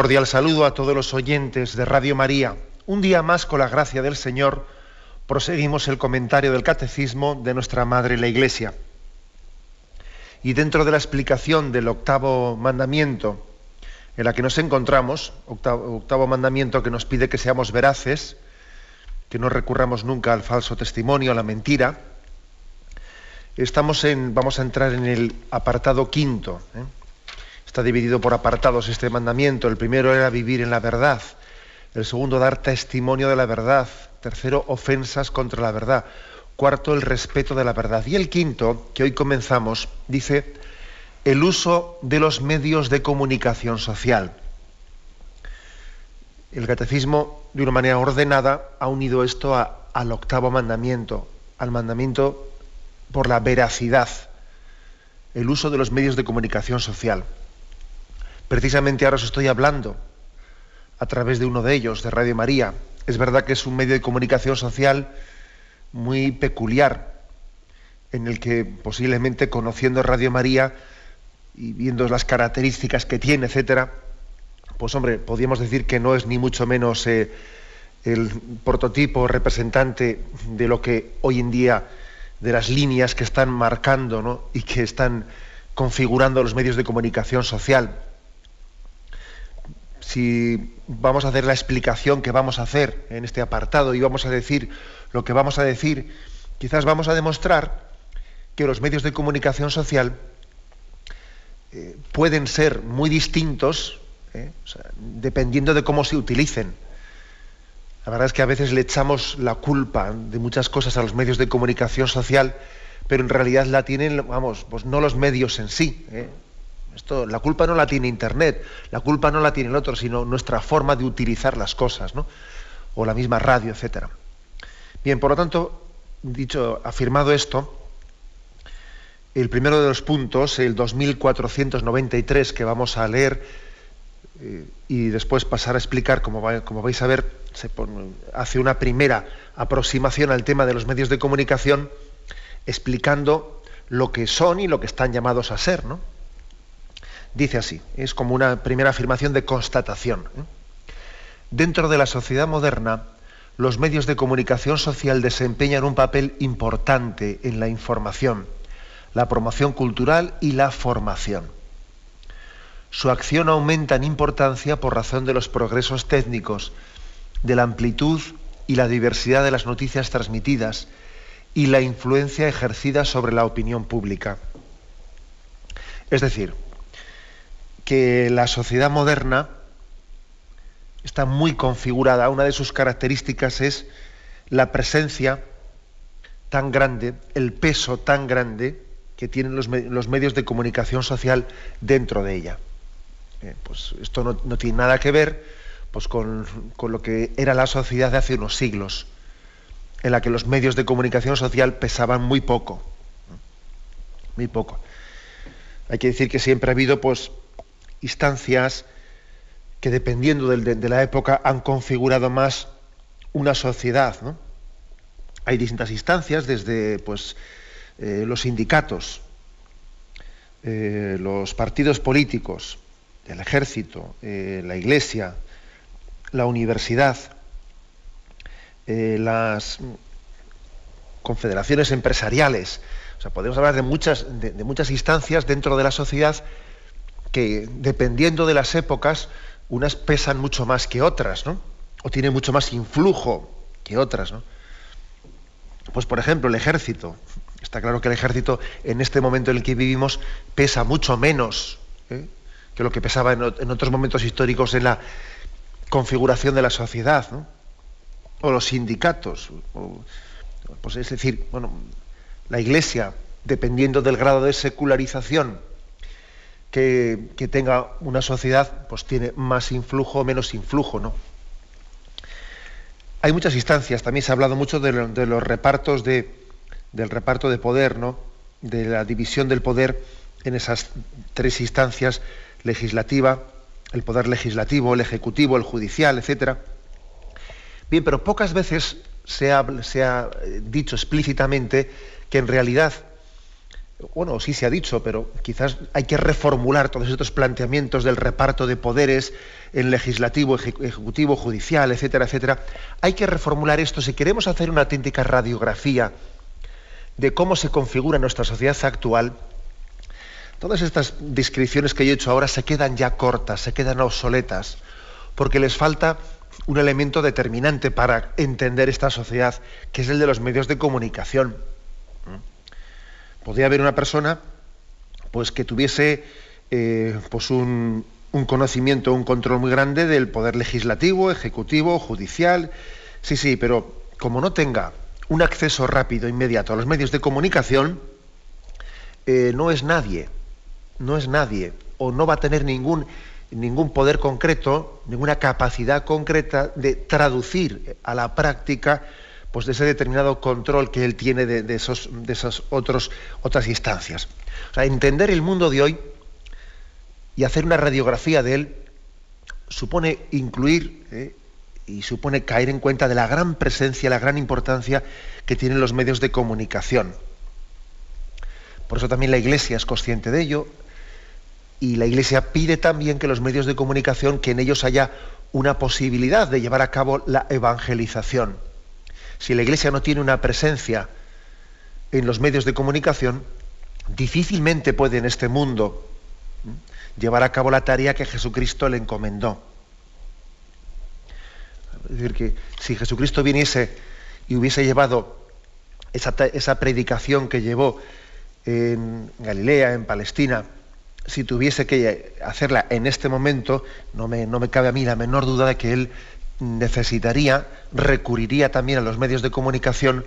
Cordial saludo a todos los oyentes de Radio María. Un día más, con la gracia del Señor, proseguimos el comentario del Catecismo de nuestra Madre la Iglesia. Y dentro de la explicación del octavo mandamiento en la que nos encontramos, octavo, mandamiento que nos pide que seamos veraces, que no recurramos nunca al falso testimonio, a la mentira, estamos en, vamos a entrar en el apartado quinto. ¿eh? Está dividido por apartados este mandamiento. El primero era vivir en la verdad. El segundo, dar testimonio de la verdad. Tercero, ofensas contra la verdad. Cuarto, el respeto de la verdad. Y el quinto, que hoy comenzamos, dice el uso de los medios de comunicación social. El catecismo, de una manera ordenada, ha unido esto al octavo mandamiento, al mandamiento por la veracidad, el uso de los medios de comunicación social. Precisamente ahora os estoy hablando a través de uno de ellos, de Radio María. Es verdad que es un medio de comunicación social muy peculiar, en el que posiblemente conociendo Radio María y viendo las características que tiene, etcétera, pues hombre, podríamos decir que no es ni mucho menos eh, el prototipo representante de lo que hoy en día, de las líneas que están marcando ¿no? y que están configurando los medios de comunicación social si vamos a hacer la explicación que vamos a hacer en este apartado y vamos a decir lo que vamos a decir, quizás vamos a demostrar que los medios de comunicación social eh, pueden ser muy distintos eh, dependiendo de cómo se utilicen. La verdad es que a veces le echamos la culpa de muchas cosas a los medios de comunicación social, pero en realidad la tienen, vamos, pues no los medios en sí. Eh la culpa no la tiene Internet, la culpa no la tiene el otro, sino nuestra forma de utilizar las cosas, ¿no? O la misma radio, etcétera. Bien, por lo tanto, dicho, afirmado esto, el primero de los puntos, el 2493 que vamos a leer eh, y después pasar a explicar, como, como vais a ver, hace una primera aproximación al tema de los medios de comunicación, explicando lo que son y lo que están llamados a ser, ¿no? Dice así, es como una primera afirmación de constatación. ¿eh? Dentro de la sociedad moderna, los medios de comunicación social desempeñan un papel importante en la información, la promoción cultural y la formación. Su acción aumenta en importancia por razón de los progresos técnicos, de la amplitud y la diversidad de las noticias transmitidas y la influencia ejercida sobre la opinión pública. Es decir, que la sociedad moderna está muy configurada. Una de sus características es la presencia tan grande, el peso tan grande que tienen los, medios de comunicación social dentro de ella. Eh, pues esto no, no, tiene nada que ver pues, con, con lo que era la sociedad de hace unos siglos, en la que los medios de comunicación social pesaban muy poco. Muy poco. Hay que decir que siempre ha habido pues, instancias que dependiendo de, la época han configurado más una sociedad. Hay distintas instancias, desde pues, eh, los sindicatos, eh, los partidos políticos, el ejército, eh, la iglesia, la universidad, las confederaciones empresariales. O sea, podemos hablar de muchas, de muchas instancias dentro de la sociedad que dependiendo de las épocas, unas pesan mucho más que otras, ¿no? O tienen mucho más influjo que otras, ¿no? Pues por ejemplo, el ejército. Está claro que el ejército en este momento en el que vivimos pesa mucho menos ¿eh? que lo que pesaba en, otros momentos históricos en la configuración de la sociedad, ¿no? O los sindicatos. O, pues es decir, bueno, la iglesia, dependiendo del grado de secularización que, tenga una sociedad, pues tiene más influjo o menos influjo, ¿no? Hay muchas instancias, también se ha hablado mucho de, los repartos de, del reparto de poder, ¿no? de la división del poder en esas tres instancias, legislativa, el poder legislativo, el ejecutivo, el judicial, etcétera. Bien, pero pocas veces se ha, se ha eh, dicho explícitamente que en realidad bueno, sí se ha dicho, pero quizás hay que reformular todos estos planteamientos del reparto de poderes en legislativo, ejecutivo, judicial, etcétera, etcétera. Hay que reformular esto si queremos hacer una auténtica radiografía de cómo se configura nuestra sociedad actual. Todas estas descripciones que he hecho ahora se quedan ya cortas, se quedan obsoletas, porque les falta un elemento determinante para entender esta sociedad, que es el de los medios de comunicación podría haber una persona pues que tuviese eh, pues un, conocimiento, un control muy grande del poder legislativo, ejecutivo, judicial. Sí, sí, pero como no tenga un acceso rápido, inmediato a los medios de comunicación, eh, no es nadie, no es nadie, o no va a tener ningún, ningún poder concreto, ninguna capacidad concreta de traducir a la práctica pues de ese determinado control que él tiene de, esos, de esas otros, otras instancias. O sea, entender el mundo de hoy y hacer una radiografía de él supone incluir eh, y supone caer en cuenta de la gran presencia, la gran importancia que tienen los medios de comunicación. Por eso también la Iglesia es consciente de ello y la Iglesia pide también que los medios de comunicación, que en ellos haya una posibilidad de llevar a cabo la evangelización si la Iglesia no tiene una presencia en los medios de comunicación, difícilmente puede en este mundo llevar a cabo la tarea que Jesucristo le encomendó. Es decir, que si Jesucristo viniese y hubiese llevado esa, predicación que llevó en Galilea, en Palestina, si tuviese que hacerla en este momento, no me, no me cabe a mí la menor duda de que él necesitaría, recurriría también a los medios de comunicación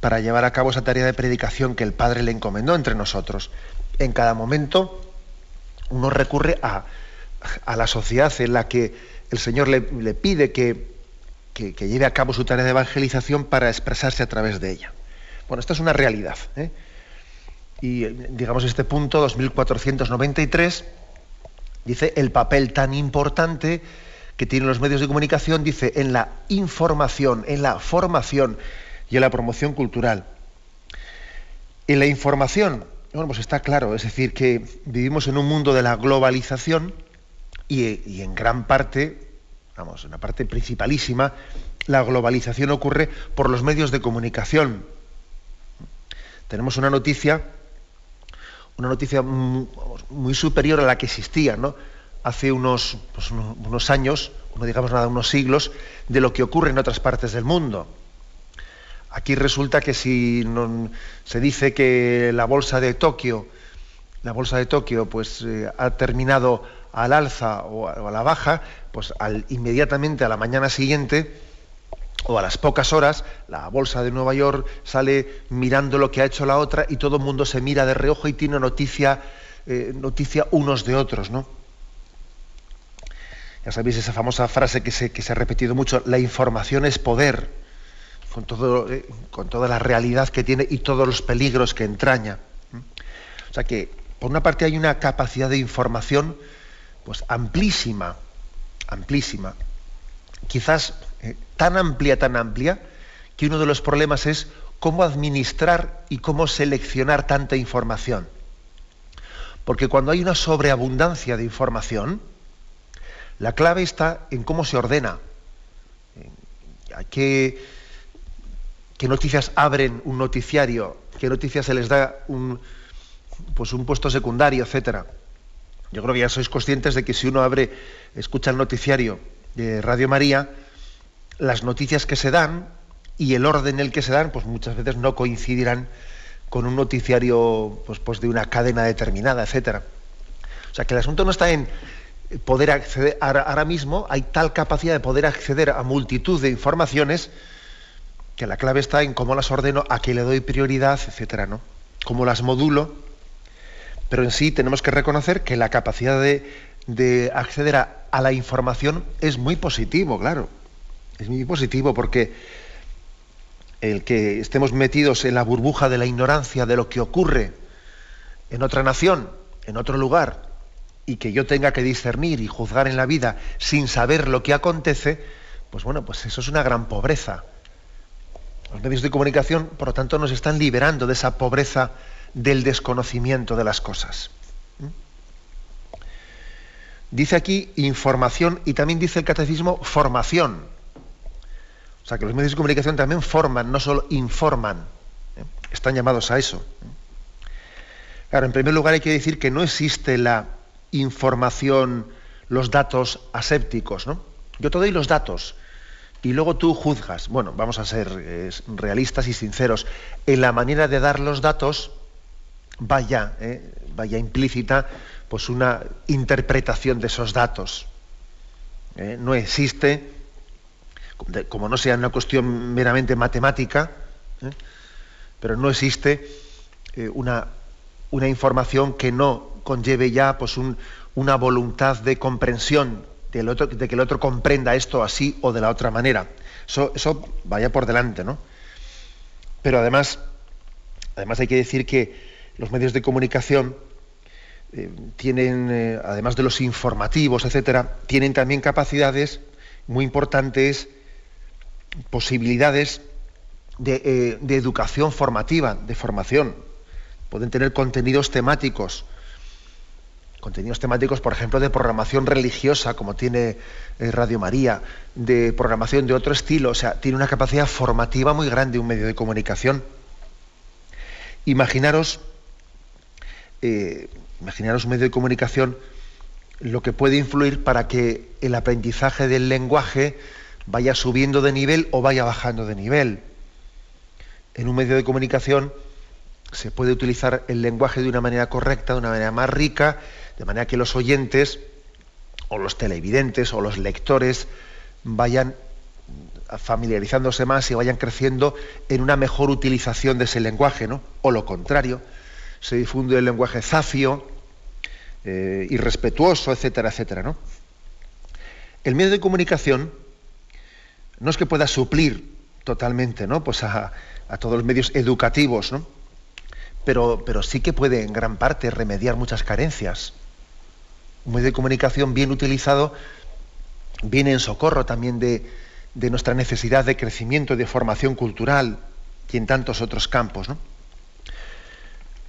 para llevar a cabo esa tarea de predicación que el Padre le encomendó entre nosotros. En cada momento uno recurre a, la sociedad en la que el Señor le, pide que, lleve a cabo su tarea de evangelización para expresarse a través de ella. Bueno, esta es una realidad. ¿eh? Y digamos este punto 2493 dice el papel tan importante que tienen los medios de comunicación, dice, en la información, en la formación y en la promoción cultural. En la información, bueno, pues está claro, es decir, que vivimos en un mundo de la globalización y, en gran parte, vamos, en la parte principalísima, la globalización ocurre por los medios de comunicación. Tenemos una noticia, una noticia muy superior a la que existía, ¿no? Hace unos, pues, unos años, no digamos nada, unos siglos, de lo que ocurre en otras partes del mundo. Aquí resulta que si se dice que la bolsa de Tokio, la bolsa de Tokio, pues eh, ha terminado al alza o a, la baja, pues inmediatamente a la mañana siguiente o a las pocas horas, la bolsa de Nueva York sale mirando lo que ha hecho la otra y todo el mundo se mira de reojo y tiene noticia, eh, noticia unos de otros, ¿no? Ya sabéis esa famosa frase que se, ha repetido mucho, la información es poder, eh, con toda la realidad que tiene y todos los peligros que entraña. O sea que, por una parte, hay una capacidad de información pues amplísima, amplísima, quizás eh, tan amplia, tan amplia, que uno de los problemas es cómo administrar y cómo seleccionar tanta información. Porque cuando hay una sobreabundancia de información, la clave está en cómo se ordena. ¿Qué, qué noticias abren un noticiario? ¿Qué noticias se les da un, pues un puesto secundario, etcétera? Yo creo que ya sois conscientes de que si uno abre, escucha el noticiario de Radio María, las noticias que se dan y el orden en el que se dan, pues muchas veces no coincidirán con un noticiario pues, pues de una cadena determinada, etcétera. O sea que el asunto no está en poder acceder, ahora mismo hay tal capacidad de poder acceder a multitud de informaciones que la clave está en cómo las ordeno, a qué le doy prioridad, etcétera, ¿no? Cómo las modulo. Pero en sí tenemos que reconocer que la capacidad de, acceder a, la información es muy positivo, claro. Es muy positivo porque el que estemos metidos en la burbuja de la ignorancia de lo que ocurre en otra nación, en otro lugar, y que yo tenga que discernir y juzgar en la vida sin saber lo que acontece, pues bueno, pues eso es una gran pobreza. Los medios de comunicación, por lo tanto, nos están liberando de esa pobreza del desconocimiento de las cosas. ¿Mm? Dice aquí información y también dice el catecismo formación. O sea que los medios de comunicación también forman, no solo informan. ¿eh? Están llamados a eso. Claro, en primer lugar hay que decir que no existe la información, los datos asépticos, ¿no? Yo te doy los datos y luego tú juzgas. Bueno, vamos a ser eh, realistas y sinceros. En la manera de dar los datos vaya, eh, vaya implícita pues una interpretación de esos datos. Eh, no existe, como no sea una cuestión meramente matemática, pero no existe una, una información que no conlleve ya pues, una voluntad de comprensión otro, de que el otro comprenda esto así o de la otra manera. Eso, vaya por delante, ¿no? Pero además, además hay que decir que los medios de comunicación eh, tienen, eh, además de los informativos, etcétera, tienen también capacidades muy importantes, posibilidades de, eh, de educación formativa, de formación. Pueden tener contenidos temáticos, contenidos temáticos, por ejemplo, de programación religiosa, como tiene eh, Radio María, de programación de otro estilo, o sea, tiene una capacidad formativa muy grande un medio de comunicación. Imaginaros, eh, imaginaros un medio de comunicación lo que puede influir para que el aprendizaje del lenguaje vaya subiendo de nivel o vaya bajando de nivel. En un medio de comunicación se puede utilizar el lenguaje de una manera correcta, de una manera más rica, de manera que los oyentes o los televidentes o los lectores vayan familiarizándose más y vayan creciendo en una mejor utilización de ese lenguaje, ¿no? O lo contrario, se difunde el lenguaje zafio, eh, irrespetuoso, etcétera, etcétera, ¿no? El medio de comunicación no es que pueda suplir totalmente, ¿no? Pues a, todos los medios educativos, ¿no? Pero, pero sí que puede en gran parte remediar muchas carencias un medio de comunicación bien utilizado viene en socorro también de, nuestra necesidad de crecimiento, de formación cultural y en tantos otros campos. ¿no?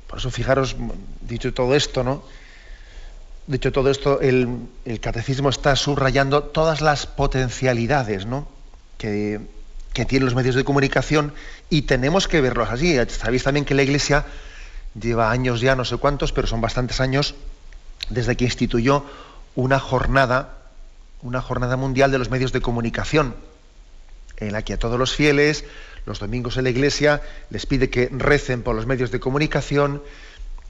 Por eso, fijaros, dicho todo esto, ¿no? Dicho todo esto, el, catecismo está subrayando todas las potencialidades ¿no? que, que tienen los medios de comunicación y tenemos que verlos así. Sabéis también que la Iglesia lleva años ya, no sé cuántos, pero son bastantes años, desde que instituyó una jornada, una jornada mundial de los medios de comunicación, en la que a todos los fieles, los domingos en la iglesia, les pide que recen por los medios de comunicación,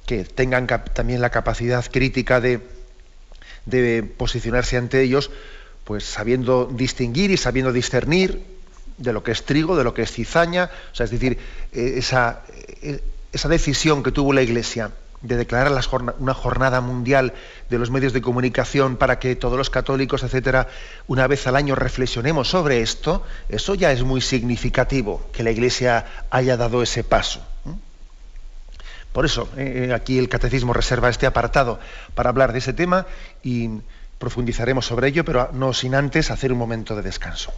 que tengan también la capacidad crítica de, posicionarse ante ellos, pues sabiendo distinguir y sabiendo discernir de lo que es trigo, de lo que es cizaña, o sea, es decir, esa, eh, esa decisión que tuvo la Iglesia de declarar una jornada mundial de los medios de comunicación para que todos los católicos, etcétera, una vez al año reflexionemos sobre esto, eso ya es muy significativo que la Iglesia haya dado ese paso. Por eso, eh, eh, aquí el Catecismo reserva este apartado para hablar de ese tema y profundizaremos sobre ello, pero no sin antes hacer un momento de descanso.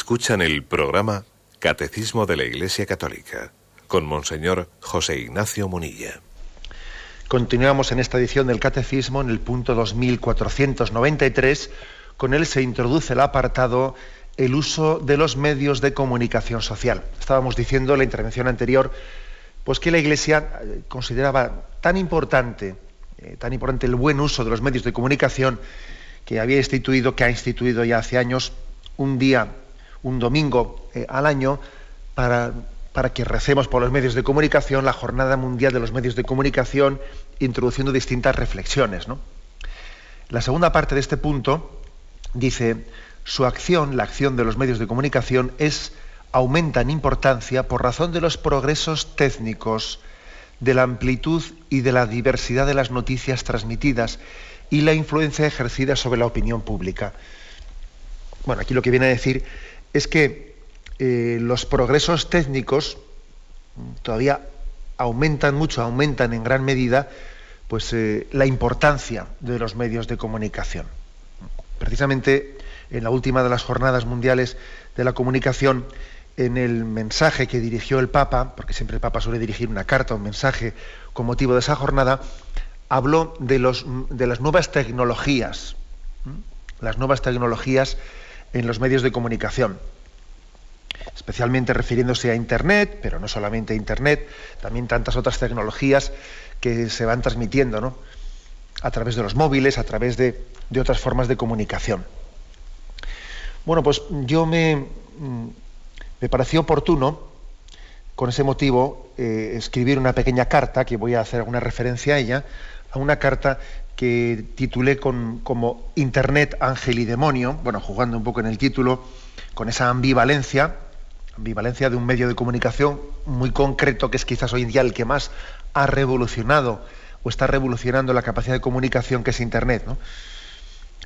Escuchan el programa Catecismo de la Iglesia Católica con Monseñor José Ignacio Munilla. Continuamos en esta edición del Catecismo en el punto 2493. Con él se introduce el apartado el uso de los medios de comunicación social. Estábamos diciendo en la intervención anterior pues que la Iglesia eh, consideraba tan importante, eh, tan importante el buen uso de los medios de comunicación que había instituido, que ha instituido ya hace años, un día un domingo eh, al año para, para que recemos por los medios de comunicación la Jornada Mundial de los Medios de Comunicación, introduciendo distintas reflexiones. La segunda parte de este punto dice, su acción, la acción de los medios de comunicación, es aumenta en importancia por razón de los progresos técnicos, de la amplitud y de la diversidad de las noticias transmitidas y la influencia ejercida sobre la opinión pública. Bueno, aquí lo que viene a decir es que eh, los progresos técnicos todavía aumentan mucho, aumentan en gran medida pues, eh, la importancia de los medios de comunicación. Precisamente en la última de las jornadas mundiales de la comunicación, en el mensaje que dirigió el Papa, porque siempre el Papa suele dirigir una carta, un mensaje con motivo de esa jornada, habló de, los, de las nuevas tecnologías, las nuevas tecnologías en los medios de comunicación, especialmente refiriéndose a Internet, pero no solamente a Internet, también tantas otras tecnologías que se van transmitiendo ¿no? a través de los móviles, a través de, de otras formas de comunicación. Bueno, pues yo me, me pareció oportuno, con ese motivo, eh, escribir una pequeña carta, que voy a hacer alguna referencia a ella, a una carta que titulé con, como Internet, Ángel y Demonio, bueno, jugando un poco en el título, con esa ambivalencia, ambivalencia de un medio de comunicación muy concreto, que es quizás hoy en día el que más ha revolucionado o está revolucionando la capacidad de comunicación, que es Internet. ¿no?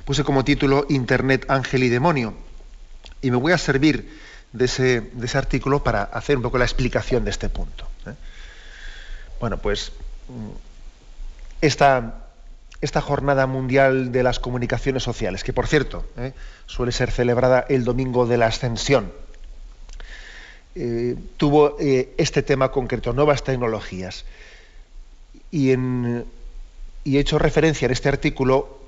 Puse como título Internet, Ángel y Demonio, y me voy a servir de ese, de ese artículo para hacer un poco la explicación de este punto. ¿eh? Bueno, pues mm, esta esta Jornada Mundial de las Comunicaciones Sociales, que por cierto ¿eh? suele ser celebrada el domingo de la Ascensión, eh, tuvo eh, este tema concreto, nuevas tecnologías. Y, y he hecho referencia en este artículo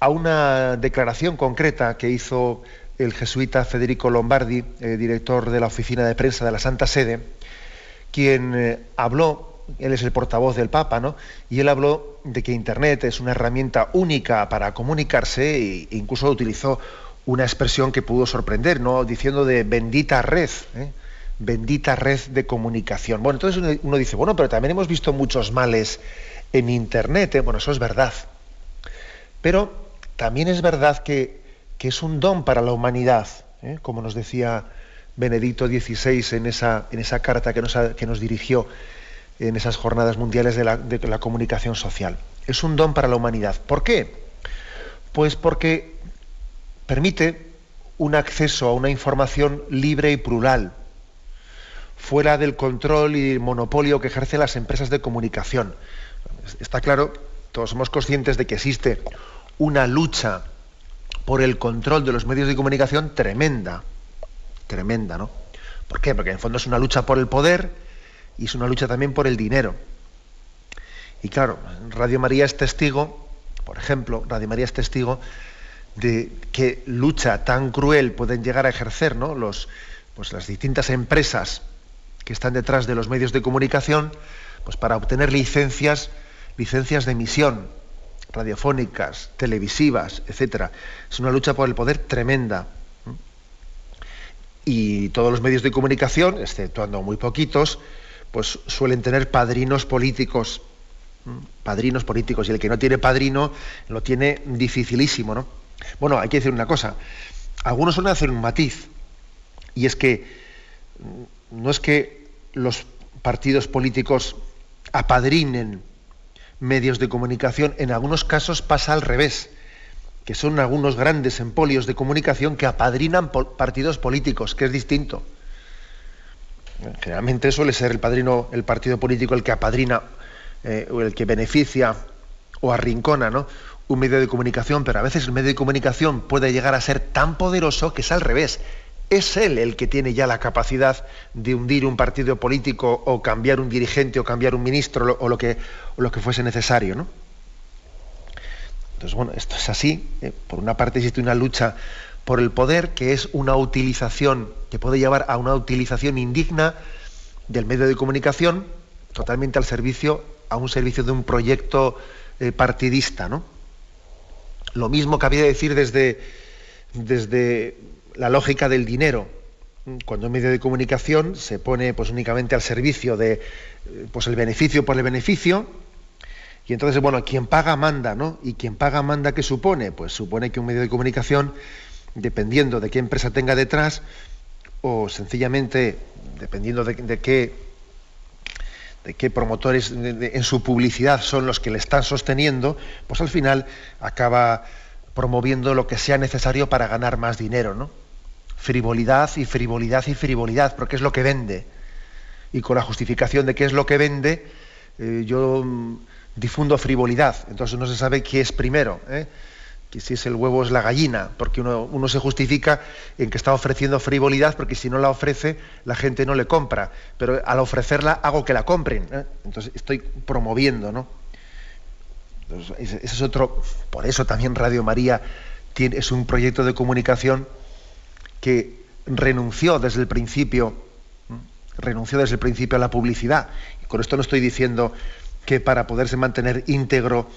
a una declaración concreta que hizo el jesuita Federico Lombardi, director de la Oficina de Prensa de la Santa Sede, quien habló él es el portavoz del Papa, ¿no? Y él habló de que Internet es una herramienta única para comunicarse e incluso utilizó una expresión que pudo sorprender, ¿no? Diciendo de bendita red, ¿eh? bendita red de comunicación. Bueno, entonces uno dice, bueno, pero también hemos visto muchos males en Internet, ¿eh? bueno, eso es verdad. Pero también es verdad que, es un don para la humanidad, ¿eh? como nos decía Benedicto XVI en esa, en esa carta que nos, que nos dirigió en esas jornadas mundiales de la, comunicación social. Es un don para la humanidad. ¿Por qué? Pues porque permite un acceso a una información libre y plural, fuera del control y monopolio que ejercen las empresas de comunicación. Está claro, todos somos conscientes de que existe una lucha por el control de los medios de comunicación tremenda, tremenda, ¿no? ¿Por qué? Porque en el fondo es una lucha por el poder, y es una lucha también por el dinero. Y claro, Radio María es testigo, por ejemplo, Radio María es testigo de qué lucha tan cruel pueden llegar a ejercer ¿no? Los, pues las distintas empresas que están detrás de los medios de comunicación pues para obtener licencias, licencias de emisión radiofónicas, televisivas, etcétera. Es una lucha por el poder tremenda. Y todos los medios de comunicación, exceptuando muy poquitos, pues suelen tener padrinos políticos, padrinos políticos, y el que no tiene padrino lo tiene dificilísimo, ¿no? Bueno, hay que decir una cosa, algunos suelen hacer un matiz, y es que mm, no es que los partidos políticos apadrinen medios de comunicación, en algunos casos pasa al revés, que son algunos grandes empolios de comunicación que apadrinan partidos políticos, que es distinto. Generalmente suele ser el padrino, el partido político el que apadrina eh, o el que beneficia o arrincona ¿no? un medio de comunicación, pero a veces el medio de comunicación puede llegar a ser tan poderoso que es al revés, es él el que tiene ya la capacidad de hundir un partido político o cambiar un dirigente o cambiar un ministro o lo que, lo que fuese necesario. ¿no? Entonces, bueno, esto es así. ¿eh? Por una parte existe una lucha por el poder que es una utilización, que puede llevar a una utilización indigna del medio de comunicación totalmente al servicio, a un servicio de un proyecto eh, partidista. ¿no? Lo mismo cabía decir desde, desde la lógica del dinero. Cuando un medio de comunicación se pone pues, únicamente al servicio de pues, el beneficio por el beneficio, y entonces, bueno, quien paga manda, ¿no? Y quien paga manda, ¿qué supone? Pues supone que un medio de comunicación, dependiendo de qué empresa tenga detrás, o sencillamente dependiendo de, qué de qué promotores en su publicidad son los que le están sosteniendo, pues al final acaba promoviendo lo que sea necesario para ganar más dinero, ¿no? frivolidad y frivolidad y frivolidad, porque es lo que vende. Y con la justificación de qué es lo que vende, eh, yo mm, difundo frivolidad. Entonces no se sabe qué es primero, ¿eh? Que si es el huevo es la gallina, porque uno, se justifica en que está ofreciendo frivolidad, porque si no la ofrece, la gente no le compra. Pero al ofrecerla hago que la compren. ¿eh? Entonces estoy promoviendo, ¿no? es otro. Por eso también Radio María es un proyecto de comunicación que renunció desde el principio, renunció desde el principio a la publicidad. Y con esto no estoy diciendo que para poderse mantener íntegro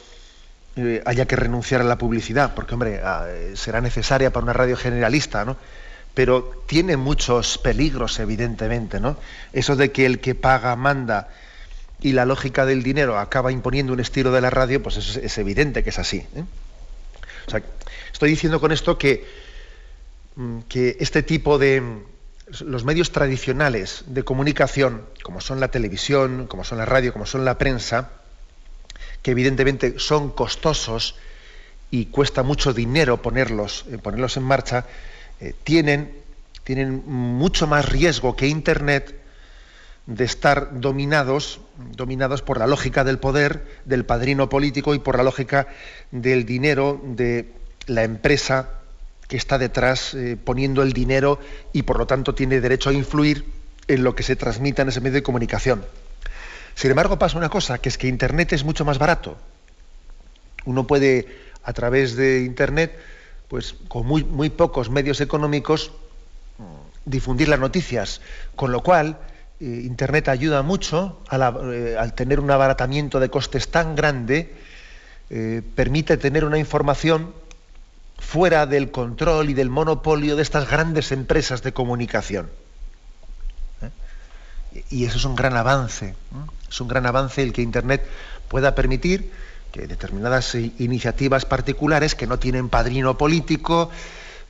eh, haya que renunciar a la publicidad, porque hombre, ah, será necesaria para una radio generalista, ¿no? Pero tiene muchos peligros, evidentemente, ¿no? Eso de que el que paga manda y la lógica del dinero acaba imponiendo un estilo de la radio, pues es, es evidente que es así. ¿eh? O sea, estoy diciendo con esto que Mm, que este tipo de los medios tradicionales de comunicación, como son la televisión, como son la radio, como son la prensa, que evidentemente son costosos y cuesta mucho dinero ponerlos, eh, ponerlos en marcha, eh, tienen, tienen mucho más riesgo que Internet de estar dominados, dominados por la lógica del poder, del padrino político y por la lógica del dinero de la empresa que está detrás eh, poniendo el dinero y por lo tanto tiene derecho a influir en lo que se transmita en ese medio de comunicación. Sin embargo, pasa una cosa, que es que Internet es mucho más barato. Uno puede, a través de Internet, pues con muy, muy pocos medios económicos, difundir las noticias, con lo cual eh, Internet ayuda mucho eh, al tener un abaratamiento de costes tan grande, permite tener una información fuera del control y del monopolio de estas grandes empresas de comunicación. ¿Eh? Y eso es un gran avance. Es un gran avance el que Internet pueda permitir que determinadas iniciativas particulares que no tienen padrino político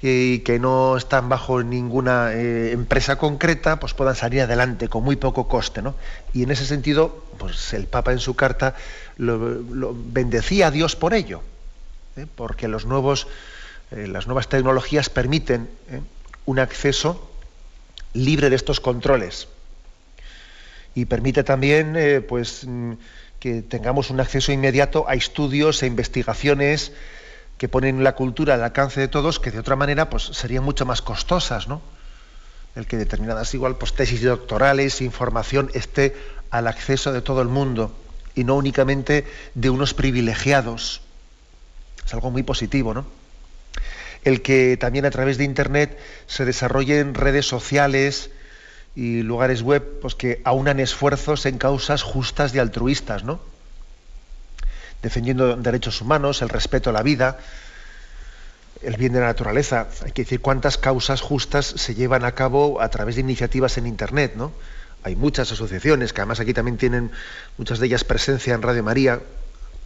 y que no están bajo ninguna eh, empresa concreta, pues puedan salir adelante con muy poco coste. Y en ese sentido, pues el Papa en su carta lo, bendecía a Dios por ello, ¿eh? porque eh, las nuevas tecnologías permiten eh, un acceso libre de estos controles y permite también eh, pues, mm, que tengamos un acceso inmediato a estudios e investigaciones que ponen la cultura al alcance de todos, que de otra manera pues, serían mucho más costosas, ¿no? El que determinadas igual pues, tesis doctorales, información esté al acceso de todo el mundo y no únicamente de unos privilegiados. Es algo muy positivo, ¿no? el que también a través de Internet se desarrollen redes sociales y lugares web pues, que aunan esfuerzos en causas justas y altruistas, ¿no? defendiendo derechos humanos, el respeto a la vida, el bien de la naturaleza. Hay que decir cuántas causas justas se llevan a cabo a través de iniciativas en Internet, ¿no? Hay muchas asociaciones, que además aquí también tienen muchas de ellas presencia en Radio María,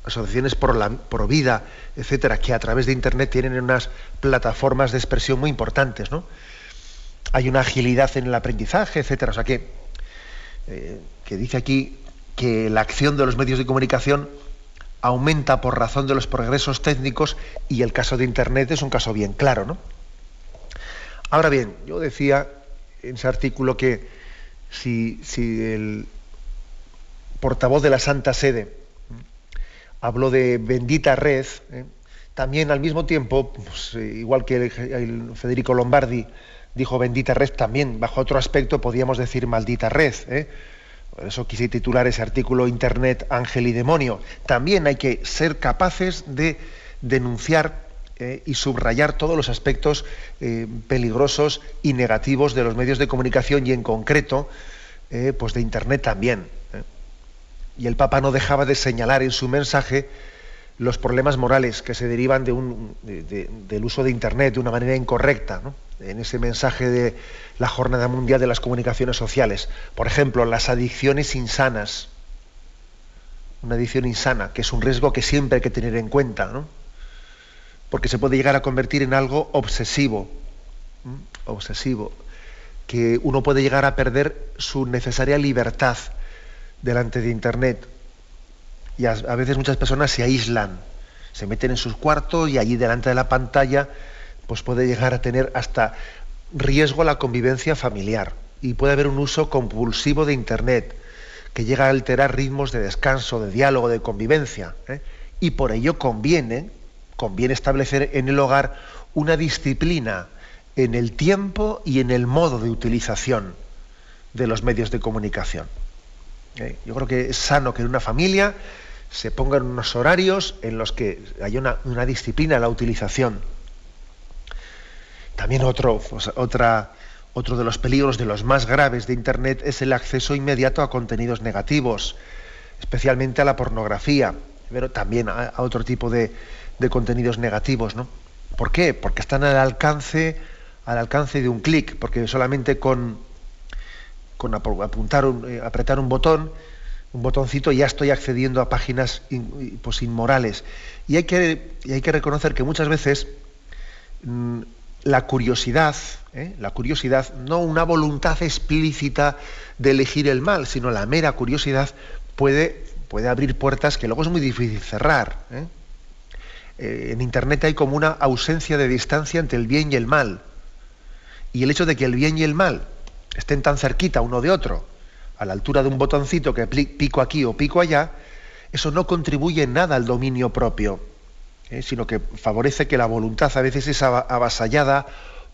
asociaciones por la por vida, etcétera, que a través de internet tienen unas plataformas de expresión muy importantes, ¿no? Hay una agilidad en el aprendizaje, etcétera. O sea que, eh, que dice aquí que la acción de los medios de comunicación aumenta por razón de los progresos técnicos y el caso de internet es un caso bien claro, ¿no? Ahora bien, yo decía en ese artículo que si, si el portavoz de la Santa Sede habló de bendita red, ¿eh? también al mismo tiempo, pues, eh, igual que el, Federico Lombardi dijo bendita red, también bajo otro aspecto podíamos decir maldita red. ¿eh? Por eso quise titular ese artículo Internet, Ángel y Demonio. También hay que ser capaces de denunciar eh, y subrayar todos los aspectos eh, peligrosos y negativos de los medios de comunicación y en concreto eh, pues de Internet también. Y el Papa no dejaba de señalar en su mensaje los problemas morales que se derivan del uso de Internet de una manera incorrecta. ¿no? En ese mensaje de la Jornada Mundial de las Comunicaciones Sociales. Por ejemplo, las adicciones insanas. Una adicción insana, que es un riesgo que siempre hay que tener en cuenta, ¿no? Porque se puede llegar a convertir en algo obsesivo. Obsesivo. Que uno puede llegar a perder su necesaria libertad delante de Internet. Y a, a veces muchas personas se aíslan, se meten en sus cuartos y allí delante de la pantalla pues puede llegar a tener hasta riesgo a la convivencia familiar y puede haber un uso compulsivo de Internet que llega a alterar ritmos de descanso, de diálogo, de convivencia. ¿eh? Y por ello conviene, conviene establecer en el hogar una disciplina en el tiempo y en el modo de utilización de los medios de comunicación. ¿eh? Yo creo que es sano que en una familia se pongan unos horarios en los que haya una, una disciplina en la utilización también otro, otra, otro de los peligros de los más graves de Internet es el acceso inmediato a contenidos negativos, especialmente a la pornografía, pero también a, otro tipo de, contenidos negativos. ¿no? ¿Por qué? Porque están al alcance, al alcance de un clic, porque solamente con, con apuntar eh, apretar un botón, un botoncito, ya estoy accediendo a páginas pues, inmorales. Y hay, que, y hay que reconocer que muchas veces mm, la curiosidad, ¿eh? la curiosidad, no una voluntad explícita de elegir el mal, sino la mera curiosidad puede, puede abrir puertas que luego es muy difícil cerrar. ¿eh? Eh, en Internet hay como una ausencia de distancia entre el bien y el mal. Y el hecho de que el bien y el mal estén tan cerquita uno de otro, a la altura de un botoncito que pico aquí o pico allá, eso no contribuye en nada al dominio propio ¿eh? sino que favorece que la voluntad a veces es avasallada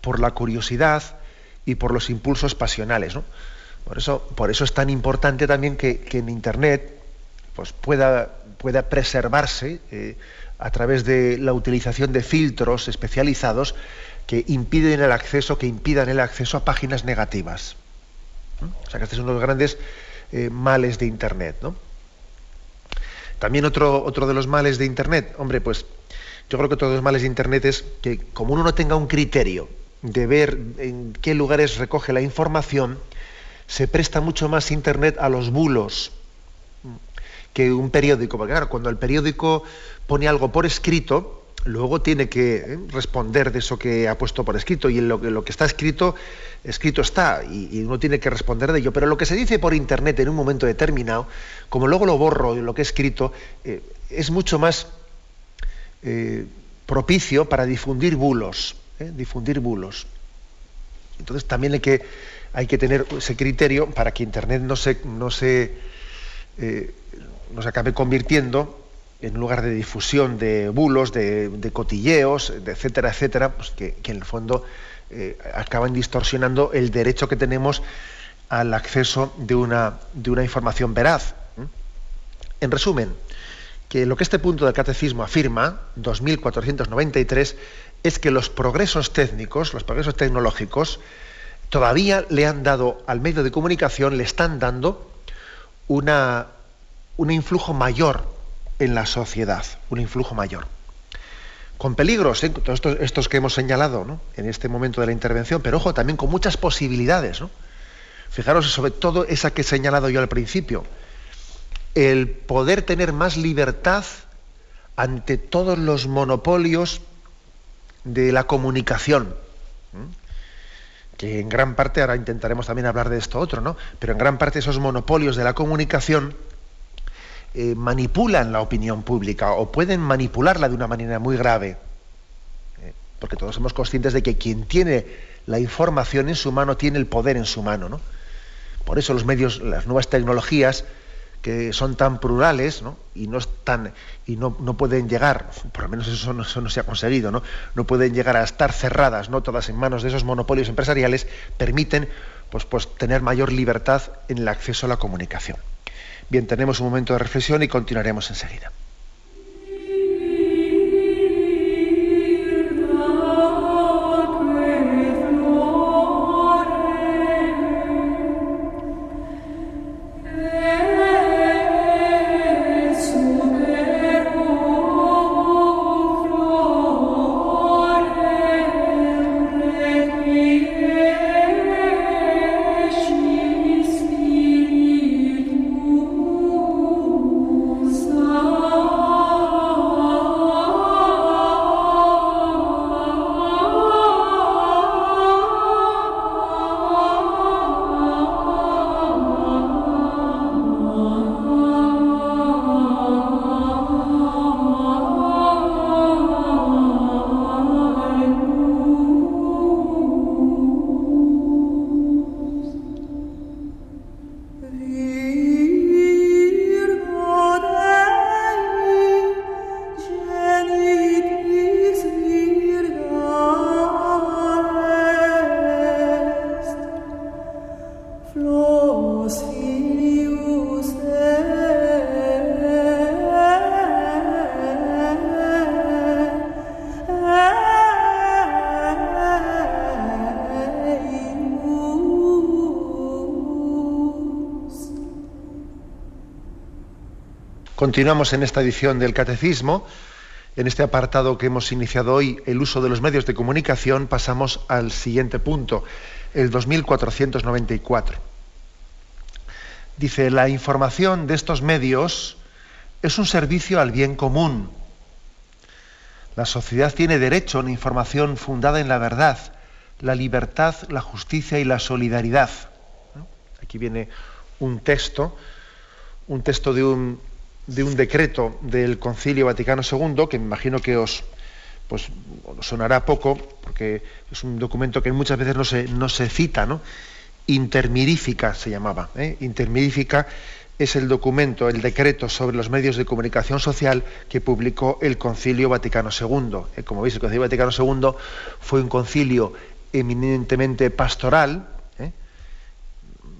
por la curiosidad y por los impulsos pasionales. Por, eso, por eso es tan importante también que, en Internet pues pueda, pueda preservarse eh, a través de la utilización de filtros especializados que impiden el acceso, que impidan el acceso a páginas negativas. O sea que este es uno de los grandes eh, males de Internet. También otro, otro de los males de Internet, hombre, pues yo creo que todos los males de Internet es que como uno no tenga un criterio de ver en qué lugares recoge la información, se presta mucho más Internet a los bulos que un periódico. Porque claro, cuando el periódico pone algo por escrito, luego tiene que eh, responder de eso que ha puesto por escrito. Y lo, lo que está escrito, escrito está, y, uno tiene que responder de ello. Pero lo que se dice por Internet en un momento determinado, como luego lo borro lo que he escrito, eh, es mucho más eh, propicio para difundir bulos, ¿eh? difundir bulos. Entonces también hay que, tener ese criterio para que Internet no se, no se, eh, no se acabe convirtiendo en lugar de difusión de bulos, de, cotilleos, etcétera, etcétera, pues que, en el fondo acaban distorsionando el derecho que tenemos al acceso de una, de una información veraz. En resumen, que lo que este punto del catecismo afirma, 2493, es que los progresos técnicos, los progresos tecnológicos, todavía le han dado al medio de comunicación, le están dando una, un influjo mayor en la sociedad, un influjo mayor. Con peligros, ¿eh? todos estos, que hemos señalado en este momento de la intervención, pero ojo, también con muchas posibilidades. Fijaros sobre todo esa que he señalado yo al principio, el poder tener más libertad ante todos los monopolios de la comunicación. Que en gran parte, ahora intentaremos también hablar de esto otro, ¿no? Pero en gran parte esos monopolios de la comunicación eh, manipulan la opinión pública o pueden manipularla de una manera muy grave. ¿eh? porque todos somos conscientes de que quien tiene la información en su mano tiene el poder en su mano, ¿no? Por eso los medios, las nuevas tecnologías, que son tan plurales y, no, están, y no, pueden llegar, por lo menos eso no, se ha conseguido, ¿no? no pueden llegar a estar cerradas, no todas en manos de esos monopolios empresariales, permiten pues, pues, tener mayor libertad en el acceso a la comunicación. Bien, tenemos un momento de reflexión y continuaremos enseguida. Continuamos en esta edición del Catecismo. En este apartado que hemos iniciado hoy, el uso de los medios de comunicación, pasamos al siguiente punto, el 2494. Dice, la información de estos medios es un servicio al bien común. La sociedad tiene derecho a una información fundada en la verdad, la libertad, la justicia y la solidaridad. Aquí viene un texto, un texto de un, de un decreto del Concilio Vaticano II, que me imagino que os pues, sonará poco, porque es un documento que muchas veces no se, no se cita, ¿no? Intermirífica se llamaba. ¿eh? Es el documento, el decreto sobre los medios de comunicación social que publicó el Concilio Vaticano II. ¿eh? Como veis, el Concilio Vaticano II fue un concilio eminentemente pastoral,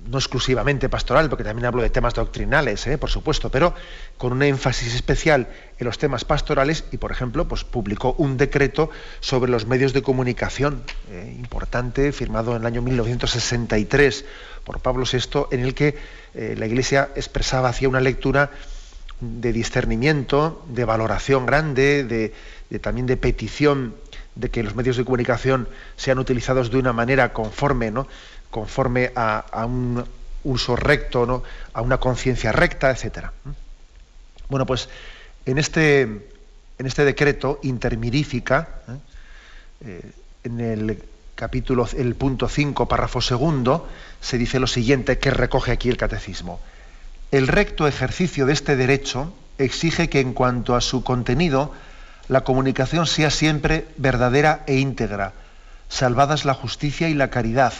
no exclusivamente pastoral, porque también hablo de temas doctrinales, ¿eh? por supuesto, pero con un énfasis especial en los temas pastorales y, por ejemplo, pues publicó un decreto sobre los medios de comunicación eh, importante, firmado en el año 1963 por Pablo VI, en el que eh, la Iglesia expresaba hacia una lectura de discernimiento, de valoración grande, de, también de petición de que los medios de comunicación sean utilizados de una manera conforme, ¿no? Conforme a, un uso recto, ¿no? a una conciencia recta, etc. Bueno, pues en este, en este decreto intermirífica, ¿eh? Eh, en el capítulo, el punto 5, párrafo segundo, se dice lo siguiente que recoge aquí el catecismo. El recto ejercicio de este derecho exige que en cuanto a su contenido, la comunicación sea siempre verdadera e íntegra, salvadas la justicia y la caridad,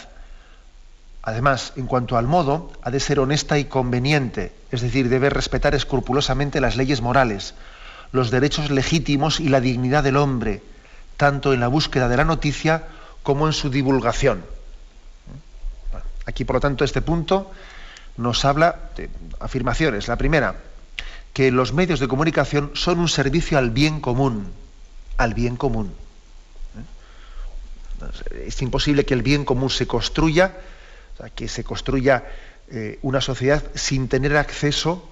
Además, en cuanto al modo, ha de ser honesta y conveniente, es decir, debe respetar escrupulosamente las leyes morales, los derechos legítimos y la dignidad del hombre, tanto en la búsqueda de la noticia como en su divulgación. Aquí, por lo tanto, este punto nos habla de afirmaciones. La primera, que los medios de comunicación son un servicio al bien común, al bien común. Es imposible que el bien común se construya que se construya eh, una sociedad sin tener acceso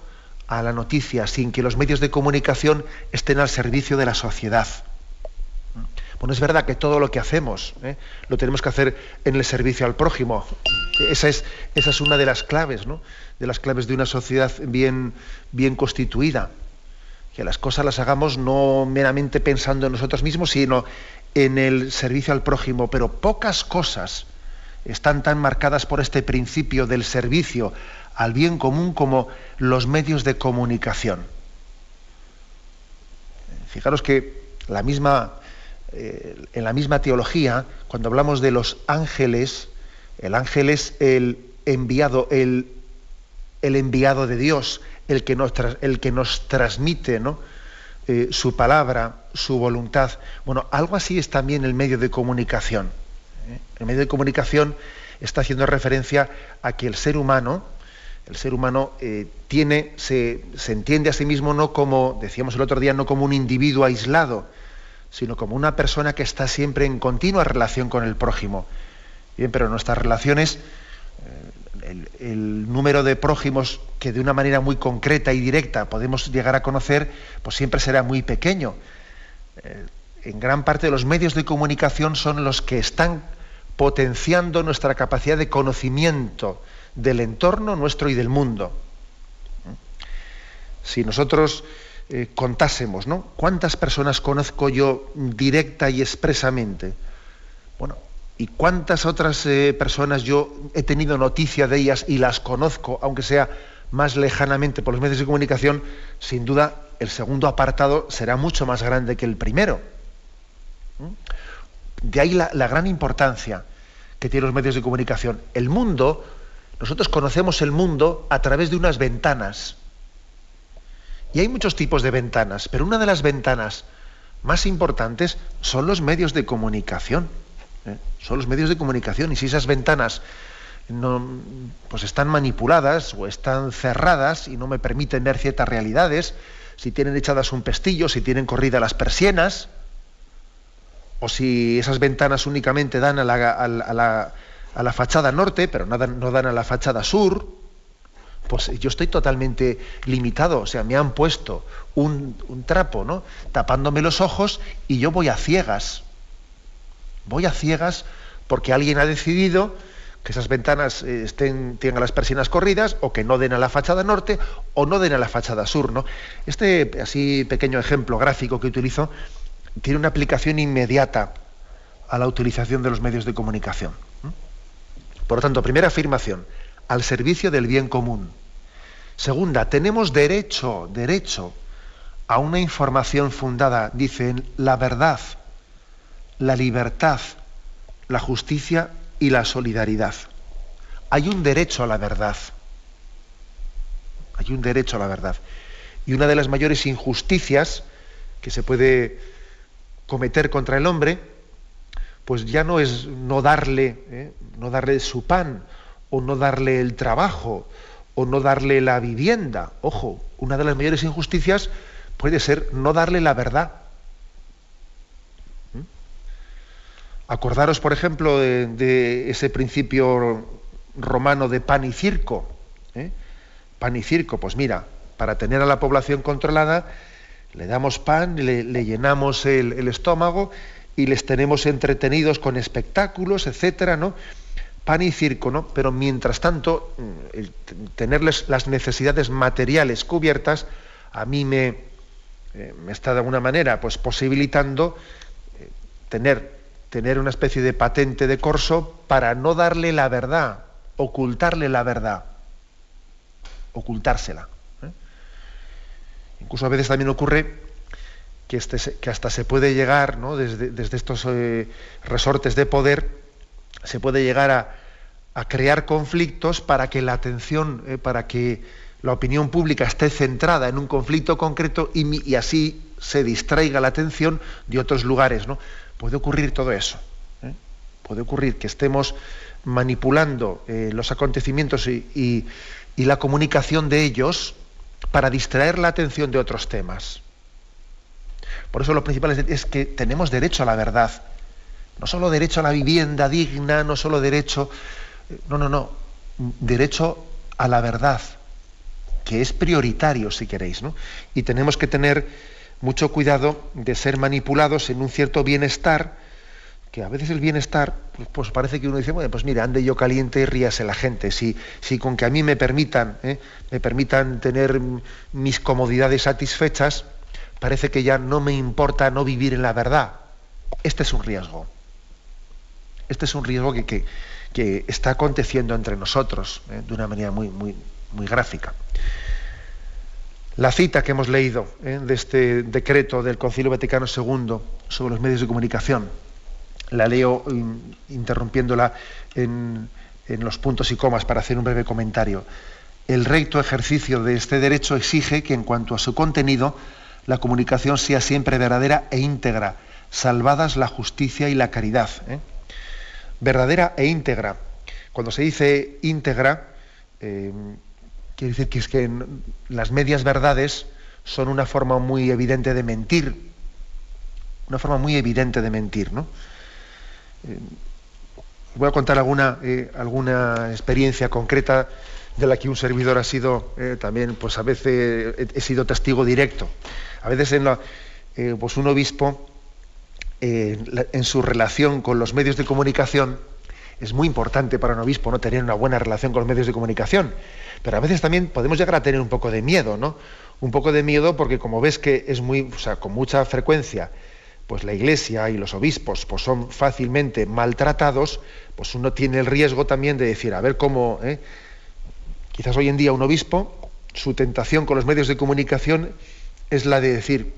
a la noticia, sin que los medios de comunicación estén al servicio de la sociedad. Bueno, es verdad que todo lo que hacemos ¿eh? lo tenemos que hacer en el servicio al prójimo. Esa es, una de las claves, ¿no? De las claves de una sociedad bien, bien constituida. Que las cosas las hagamos no meramente pensando en nosotros mismos, sino en el servicio al prójimo. Pero pocas cosas están tan marcadas por este principio del servicio al bien común como los medios de comunicación. Fijaros que la misma, eh, en la misma teología, cuando hablamos de los ángeles, el ángel es el enviado, el, el enviado de Dios, el que nos, el que nos transmite ¿no? Eh, su palabra, su voluntad. Bueno, algo así es también el medio de comunicación. ¿Eh? El medio de comunicación está haciendo referencia a que el ser humano, el ser humano eh, tiene, se, se, entiende a sí mismo no como, decíamos el otro día, no como un individuo aislado, sino como una persona que está siempre en continua relación con el prójimo. Bien, pero nuestras relaciones el, número de prójimos que de una manera muy concreta y directa podemos llegar a conocer, pues siempre será muy pequeño. Eh, en gran parte de los medios de comunicación son los que están potenciando nuestra capacidad de conocimiento del entorno nuestro y del mundo. Si nosotros eh, contásemos, ¿no? ¿Cuántas personas conozco yo directa y expresamente? Bueno, y cuántas otras eh, personas yo he tenido noticia de ellas y las conozco, aunque sea más lejanamente por los medios de comunicación, sin duda el segundo apartado será mucho más grande que el primero. ¿Mm? De ahí la, gran importancia que tienen los medios de comunicación. El mundo, nosotros conocemos el mundo a través de unas ventanas. Y hay muchos tipos de ventanas, pero una de las ventanas más importantes son los medios de comunicación. ¿eh? Son los medios de comunicación y si esas ventanas no, pues están manipuladas o están cerradas y no me permiten ver ciertas realidades, si tienen echadas un pestillo, si tienen corridas las persianas, o si esas ventanas únicamente dan a la, a la, fachada norte, pero no dan, dan a la fachada sur, pues yo estoy totalmente limitado. O sea, me han puesto un, un trapo, ¿no? Tapándome los ojos y yo voy a ciegas. Voy a ciegas porque alguien ha decidido que esas ventanas eh, estén, tengan las persianas corridas o que no den a la fachada norte o no den a la fachada sur. ¿no? Este así pequeño ejemplo gráfico que utilizo tiene una aplicación inmediata a la utilización de los medios de comunicación. Por lo tanto, primera afirmación, al servicio del bien común. Segunda, tenemos derecho, derecho a una información fundada, dicen, la verdad, la libertad, la justicia y la solidaridad. Hay un derecho a la verdad. Hay un derecho a la verdad. Y una de las mayores injusticias que se puede cometer contra el hombre, pues ya no es no darle, ¿eh? no darle su pan, o no darle el trabajo, o no darle la vivienda. Ojo, una de las mayores injusticias puede ser no darle la verdad. Acordaros, por ejemplo, de, ese principio romano de pan y circo. ¿eh? Pan y circo, pues mira, para tener a la población controlada, le damos pan, le, llenamos el, estómago y les tenemos entretenidos con espectáculos, etcétera, ¿no? Pan y circo, ¿no? Pero mientras tanto, mm, tenerles las necesidades materiales cubiertas, a mí me, eh, está de alguna manera pues posibilitando eh, tener tener una especie de patente de corso para no darle la verdad, ocultarle la verdad, ocultársela. Incluso a veces también ocurre que, este, que hasta se puede llegar, ¿no? desde, estos eh, resortes de poder, se puede llegar a, crear conflictos para que la atención, eh, para que la opinión pública esté centrada en un conflicto concreto y, así se distraiga la atención de otros lugares. ¿no? Puede ocurrir todo eso. ¿eh? Puede ocurrir que estemos manipulando los acontecimientos y, la comunicación de ellos para distraer la atención de otros temas. Por eso lo principal es, que tenemos derecho a la verdad. No solo derecho a la vivienda digna, no solo derecho... No, no, no. Derecho a la verdad, que es prioritario, si queréis. ¿no? Y tenemos que tener mucho cuidado de ser manipulados en un cierto bienestar, que a veces el bienestar, pues, pues parece que uno dice, bueno, pues mira, ande yo caliente y ríase la gente. Si, si con que a mí me permitan, ¿eh? me permitan tener mis comodidades satisfechas, parece que ya no me importa no vivir en la verdad. Este es un riesgo. Este es un riesgo que, que, está aconteciendo entre nosotros ¿eh? de una manera muy, muy, muy gráfica. La cita que hemos leído ¿eh? de este decreto del Concilio Vaticano II sobre los medios de comunicación, la leo interrumpiéndola en, los puntos y comas para hacer un breve comentario. el recto ejercicio de este derecho exige que en cuanto a su contenido, la comunicación sea siempre verdadera e íntegra, salvadas la justicia y la caridad. ¿eh? Verdadera e íntegra. Cuando se dice íntegra, eh, quiere decir que es que las medias verdades son una forma muy evidente de mentir. Una forma muy evidente de mentir, ¿no? Eh, voy a contar alguna, alguna experiencia concreta de la que un servidor ha sido también, pues a veces he, sido testigo directo. A veces en la, pues un obispo en su relación con los medios de comunicación, es muy importante para un obispo no tener una buena relación con los medios de comunicación, pero a veces también podemos llegar a tener un poco de miedo, ¿no? Un poco de miedo porque como ves que es muy, o sea, con mucha frecuencia, pues la Iglesia y los obispos pues son fácilmente maltratados, pues uno tiene el riesgo también de decir, a ver cómo, ¿eh? quizás hoy en día un obispo, su tentación con los medios de comunicación es la de decir,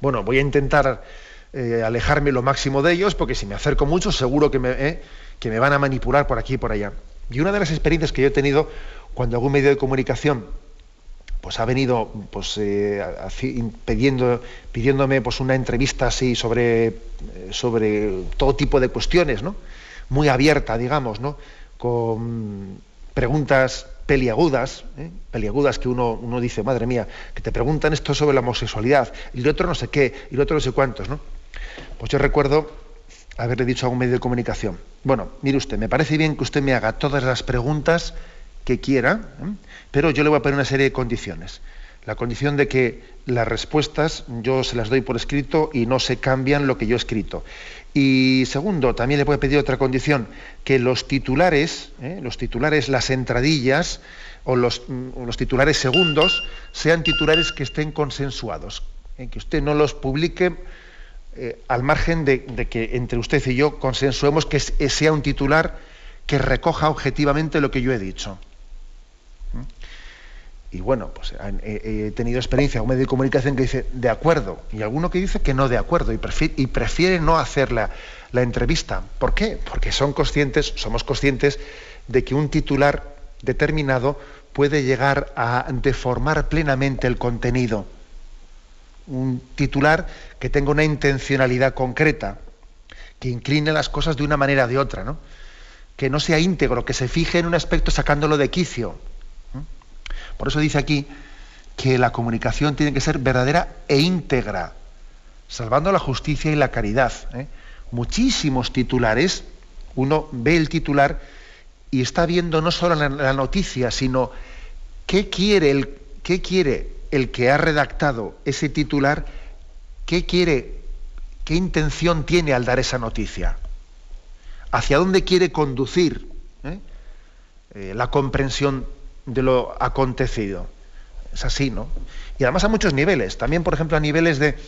bueno, voy a intentar eh, alejarme lo máximo de ellos, porque si me acerco mucho seguro que me, eh, que me van a manipular por aquí y por allá. Y una de las experiencias que yo he tenido cuando algún medio de comunicación pues ha venido pues, eh, pidiéndome pues, una entrevista así sobre, sobre todo tipo de cuestiones, ¿no? muy abierta, digamos, ¿no? con preguntas peliagudas, ¿eh? peliagudas que uno, uno dice, madre mía, que te preguntan esto sobre la homosexualidad, y el otro no sé qué, y el otro no sé cuántos, ¿no? Pues yo recuerdo haberle dicho a un medio de comunicación, bueno, mire usted, me parece bien que usted me haga todas las preguntas que quiera, ¿eh? pero yo le voy a poner una serie de condiciones. La condición de que las respuestas yo se las doy por escrito y no se cambian lo que yo he escrito. Y segundo, también le voy a pedir otra condición, que los titulares, ¿eh? los titulares, las entradillas o los, mm, los, titulares segundos sean titulares que estén consensuados, ¿eh? que usted no los publique eh, al margen de, que entre usted y yo consensuemos que sea un titular que recoja objetivamente lo que yo he dicho. Y bueno, pues he, tenido experiencia con medio de comunicación que dice de acuerdo, y alguno que dice que no de acuerdo, y prefiere, no hacer la, la, entrevista. ¿Por qué? Porque son conscientes, somos conscientes de que un titular determinado puede llegar a deformar plenamente el contenido un titular que tenga una intencionalidad concreta, que incline las cosas de una manera o de otra, ¿no? que no sea íntegro, que se fije en un aspecto sacándolo de quicio. Por eso dice aquí que la comunicación tiene que ser verdadera e íntegra, salvando la justicia y la caridad. ¿eh? Muchísimos titulares, uno ve el titular y está viendo no solo la, noticia, sino qué quiere, el, qué quiere el que ha redactado ese titular, ¿qué quiere, qué intención tiene al dar esa noticia? ¿Hacia dónde quiere conducir eh? Eh, la comprensión de lo acontecido? Es así, ¿no? Y además a muchos niveles, también por ejemplo a niveles de,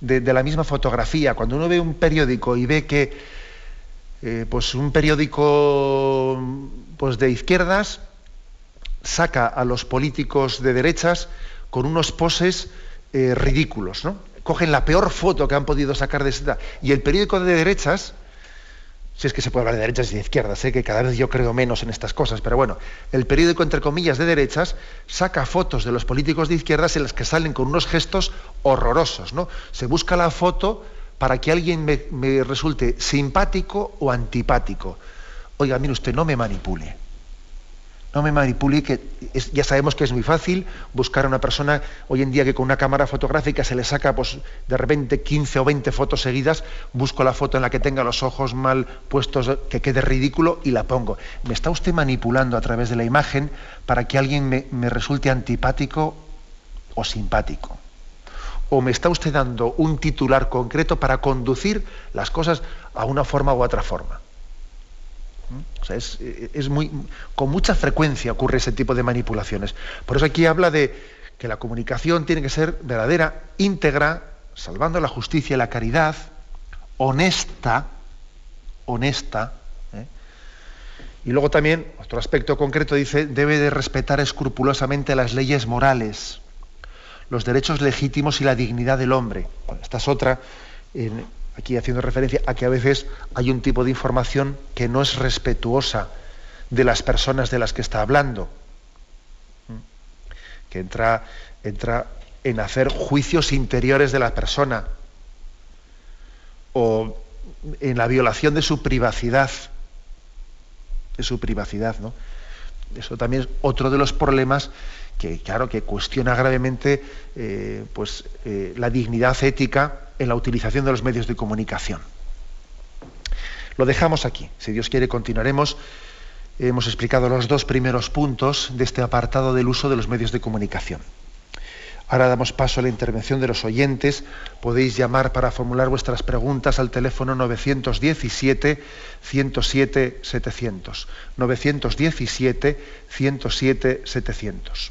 la misma fotografía. Cuando uno ve un periódico y ve que eh, pues un periódico pues de izquierdas saca a los políticos de derechas con unos poses eh, ridículos, ¿no? Cogen la peor foto que han podido sacar de esta. Y el periódico de derechas, si es que se puede hablar de derechas y de izquierdas, sé que cada vez yo creo menos en estas cosas, pero bueno, el periódico, entre comillas, de derechas, saca fotos de los políticos de izquierdas en las que salen con unos gestos horrorosos, ¿no? Se busca la foto para que alguien me, me resulte simpático o antipático. Oiga, mire usted, no me manipule no me manipule, que ya sabemos que es muy fácil buscar a una persona hoy en día que con una cámara fotográfica se le saca pues, de repente 15 o 20 fotos seguidas, busco la foto en la que tenga los ojos mal puestos, que quede ridículo y la pongo. ¿Me está usted manipulando a través de la imagen para que alguien me, me resulte antipático o simpático? ¿O me está usted dando un titular concreto para conducir las cosas a una forma u otra forma? Es, muy, con mucha frecuencia ocurre ese tipo de manipulaciones. Por eso aquí habla de que la comunicación tiene que ser verdadera, íntegra, salvando la justicia y la caridad, honesta, honesta. ¿eh? Y luego también, otro aspecto concreto dice, debe de respetar escrupulosamente las leyes morales, los derechos legítimos y la dignidad del hombre. esta es otra, aquí haciendo referencia a que a veces hay un tipo de información que no es respetuosa de las personas de las que está hablando. que entra, entra en hacer juicios interiores de la persona o en la violación de su privacidad, de su privacidad, ¿no? Eso también es otro de los problemas que, claro, que cuestiona gravemente eh, pues, eh, la dignidad ética en la utilización de los medios de comunicación. Lo dejamos aquí. Si Dios quiere, continuaremos. Hemos explicado los dos primeros puntos de este apartado del uso de los medios de comunicación. Ahora damos paso a la intervención de los oyentes. Podéis llamar para formular vuestras preguntas al teléfono 917-107-700. 917-107-700.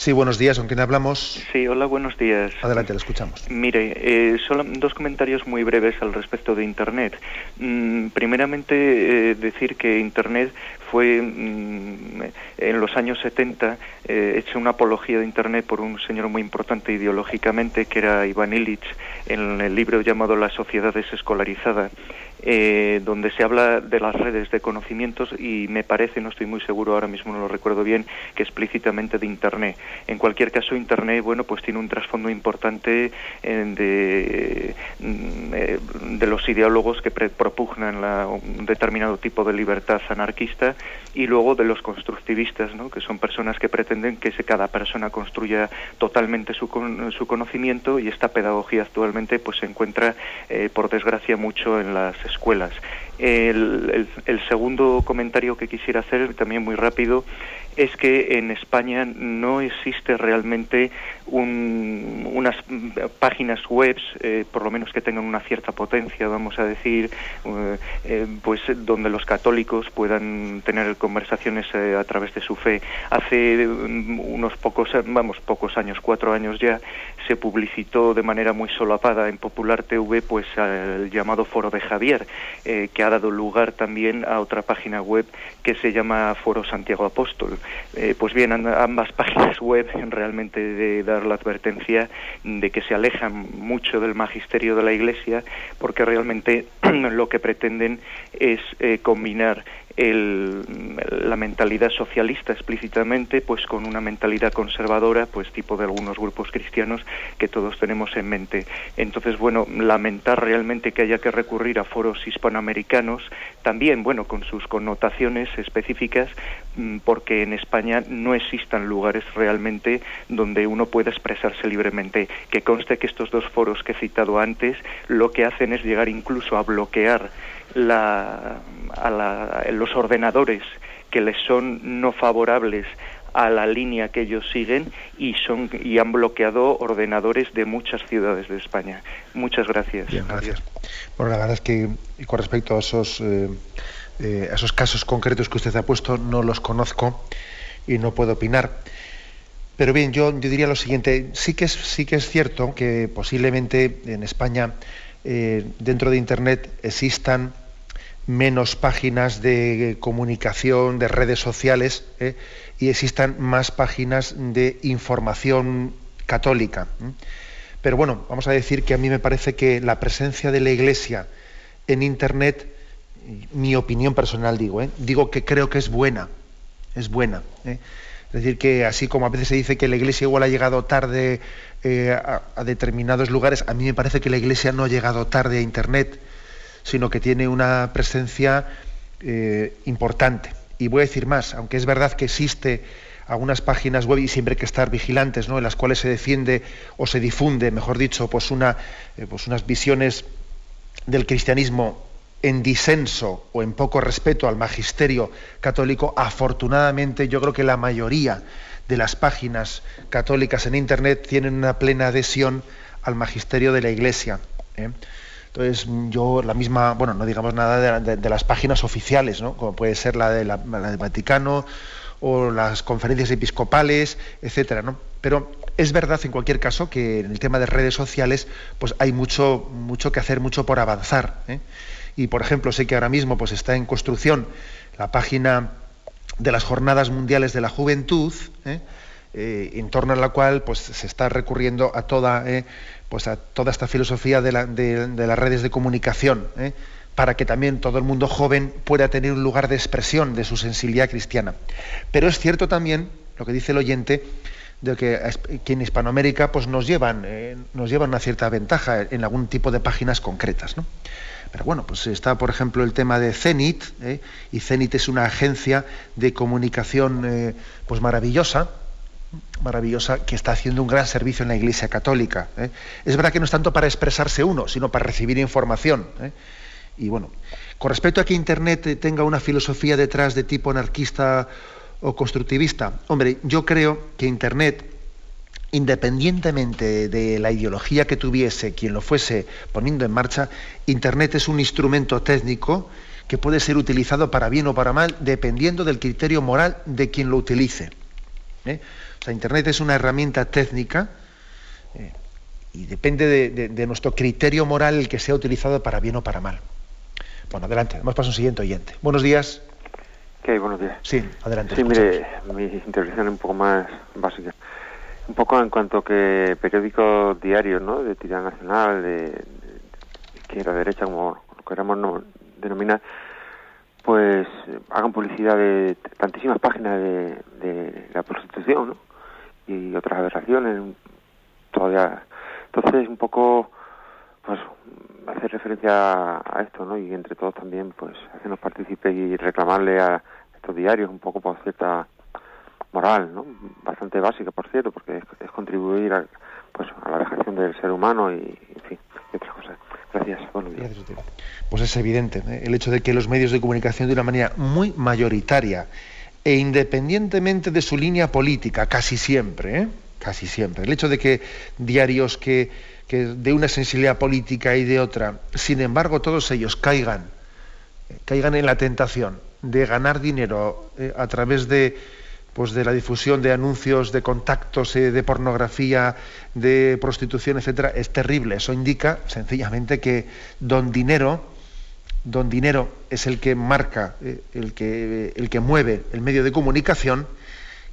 Sí, buenos días, ¿con quién hablamos? Sí, hola, buenos días. Adelante, le escuchamos. Mire, eh, solo dos comentarios muy breves al respecto de Internet. Mm, primeramente, eh, decir que Internet fue mm, en los años 70 eh, hecha una apología de Internet por un señor muy importante ideológicamente, que era Iván Illich, en el libro llamado La sociedad desescolarizada. Eh, donde se habla de las redes de conocimientos y me parece, no estoy muy seguro ahora mismo, no lo recuerdo bien, que explícitamente de Internet. En cualquier caso, Internet, bueno, pues tiene un trasfondo importante eh, de, mm, eh, de los ideólogos que pre- propugnan la- un determinado tipo de libertad anarquista y luego de los constructivistas, ¿no? que son personas que pretenden que se- cada persona construya totalmente su, con- su conocimiento y esta pedagogía actualmente pues se encuentra, eh, por desgracia, mucho en las escuelas. El, segundo comentario que quisiera hacer, también muy rápido, es que en España no existe realmente un- unas páginas web, eh, por lo menos que tengan una cierta potencia, vamos a decir, eh, eh, pues donde los católicos puedan tener conversaciones a través de su fe. Hace mm, unos pocos, vamos, pocos años, cuatro años ya, se publicitó de manera muy solapada en Popular TV, pues el llamado Foro de Javier, que ha dado lugar también a otra página web que se llama Foro Santiago Apóstol. Eh, pues bien, ambas páginas web realmente de dar la advertencia de que se alejan mucho del magisterio de la Iglesia porque realmente lo que pretenden es eh, combinar el- la mentalidad socialista explícitamente pues con una mentalidad conservadora pues tipo de algunos grupos cristianos que todos tenemos en mente. Entonces bueno lamentar realmente que haya que recurrir a foros hispanoamericanos también bueno con sus connotaciones específicas mm, porque en España no existan lugares realmente donde uno pueda expresarse libremente. Que conste que estos dos foros que he citado antes lo que hacen es llegar incluso a bloquear la, a la- los ordenadores que les son no favorables a la línea que ellos siguen y son y han bloqueado ordenadores de muchas ciudades de España. Muchas gracias. Bien, gracias. Bueno, la verdad es que y con respecto a esos, eh, eh, a esos casos concretos que usted ha puesto, no los conozco y no puedo opinar. Pero bien, yo, yo diría lo siguiente, sí que es, sí que es cierto que posiblemente en España, eh, dentro de Internet, existan menos páginas de comunicación, de redes sociales, ¿eh? y existan más páginas de información católica. Pero bueno, vamos a decir que a mí me parece que la presencia de la Iglesia en Internet, mi opinión personal digo, ¿eh? digo que creo que es buena, es buena. Es decir, que así como a veces se dice que la Iglesia igual ha llegado tarde eh, a, determinados lugares, a mí me parece que la Iglesia no ha llegado tarde a Internet, sino que tiene una presencia importante. Y voy a decir más, aunque es verdad que existe algunas páginas web y siempre hay que estar vigilantes, ¿no? en las cuales se defiende o se difunde, mejor dicho, pues, eh, pues unas visiones del cristianismo en disenso o en poco respeto al magisterio católico, afortunadamente yo creo que la mayoría de las páginas católicas en Internet tienen una plena adhesión al magisterio de la Iglesia. ¿eh? Entonces, yo la misma, bueno, no digamos nada de, las páginas oficiales, ¿no? como puede ser la, de del Vaticano o las conferencias episcopales, etcétera. Pero es verdad en cualquier caso que en el tema de redes sociales pues hay mucho, mucho que hacer, mucho por avanzar. ¿eh? Y por ejemplo, sé que ahora mismo pues está en construcción la página de las Jornadas Mundiales de la Juventud, ¿eh? Eh, en torno a la cual pues se está recurriendo a toda, pues a toda esta filosofía de, las redes de comunicación para que también todo el mundo joven pueda tener un lugar de expresión de su sensibilidad cristiana. Pero es cierto también, lo que dice el oyente, de que, en Hispanoamérica pues nos llevan, eh, nos llevan una cierta ventaja en algún tipo de páginas concretas. ¿no? Pero bueno, pues está, por ejemplo, el tema de Zenit, ¿eh? y Zenit es una agencia de comunicación eh, pues maravillosa, maravillosa, que está haciendo un gran servicio en la Iglesia Católica. Es verdad que no es tanto para expresarse uno, sino para recibir información. Y bueno, con respecto a que Internet tenga una filosofía detrás de tipo anarquista o constructivista, hombre, yo creo que Internet, independientemente de la ideología que tuviese quien lo fuese poniendo en marcha, Internet es un instrumento técnico que puede ser utilizado para bien o para mal, dependiendo del criterio moral de quien lo utilice. ¿eh? O sea, Internet es una herramienta técnica eh, y depende de nuestro criterio moral el que sea utilizado para bien o para mal. Bueno, adelante. Vamos para un siguiente oyente. Buenos días. Buenos días. Sí, adelante. Sí, mire, mi intervención es un poco más básica. Un poco en cuanto que periódicos diarios, ¿no? De tirada nacional, de, izquierda, derecha, como lo queramos denominar, pues hagan publicidad de tantísimas páginas de, de la prostitución, ¿no? Y otras aberraciones, todavía. Entonces, un poco, pues hacer referencia a esto, ¿no? Y entre todos también, pues, hacernos partícipes y reclamarle a estos diarios un poco por cierta moral, ¿no? Bastante básica, por cierto, porque es, contribuir a, pues, a la dejación del ser humano y, en fin, y otras cosas. Gracias. Buenos días. Pues es evidente ¿eh? el hecho de que los medios de comunicación de una manera muy mayoritaria e independientemente de su línea política, casi siempre, ¿eh? casi siempre, el hecho de que diarios que que de una sensibilidad política y de otra, sin embargo todos ellos caigan, caigan en la tentación de ganar dinero eh, a través de, pues de la difusión de anuncios, de contactos, eh, de pornografía, de prostitución, etcétera, es terrible. Eso indica sencillamente que don dinero, don dinero es el que marca, eh, el, que, el que mueve el medio de comunicación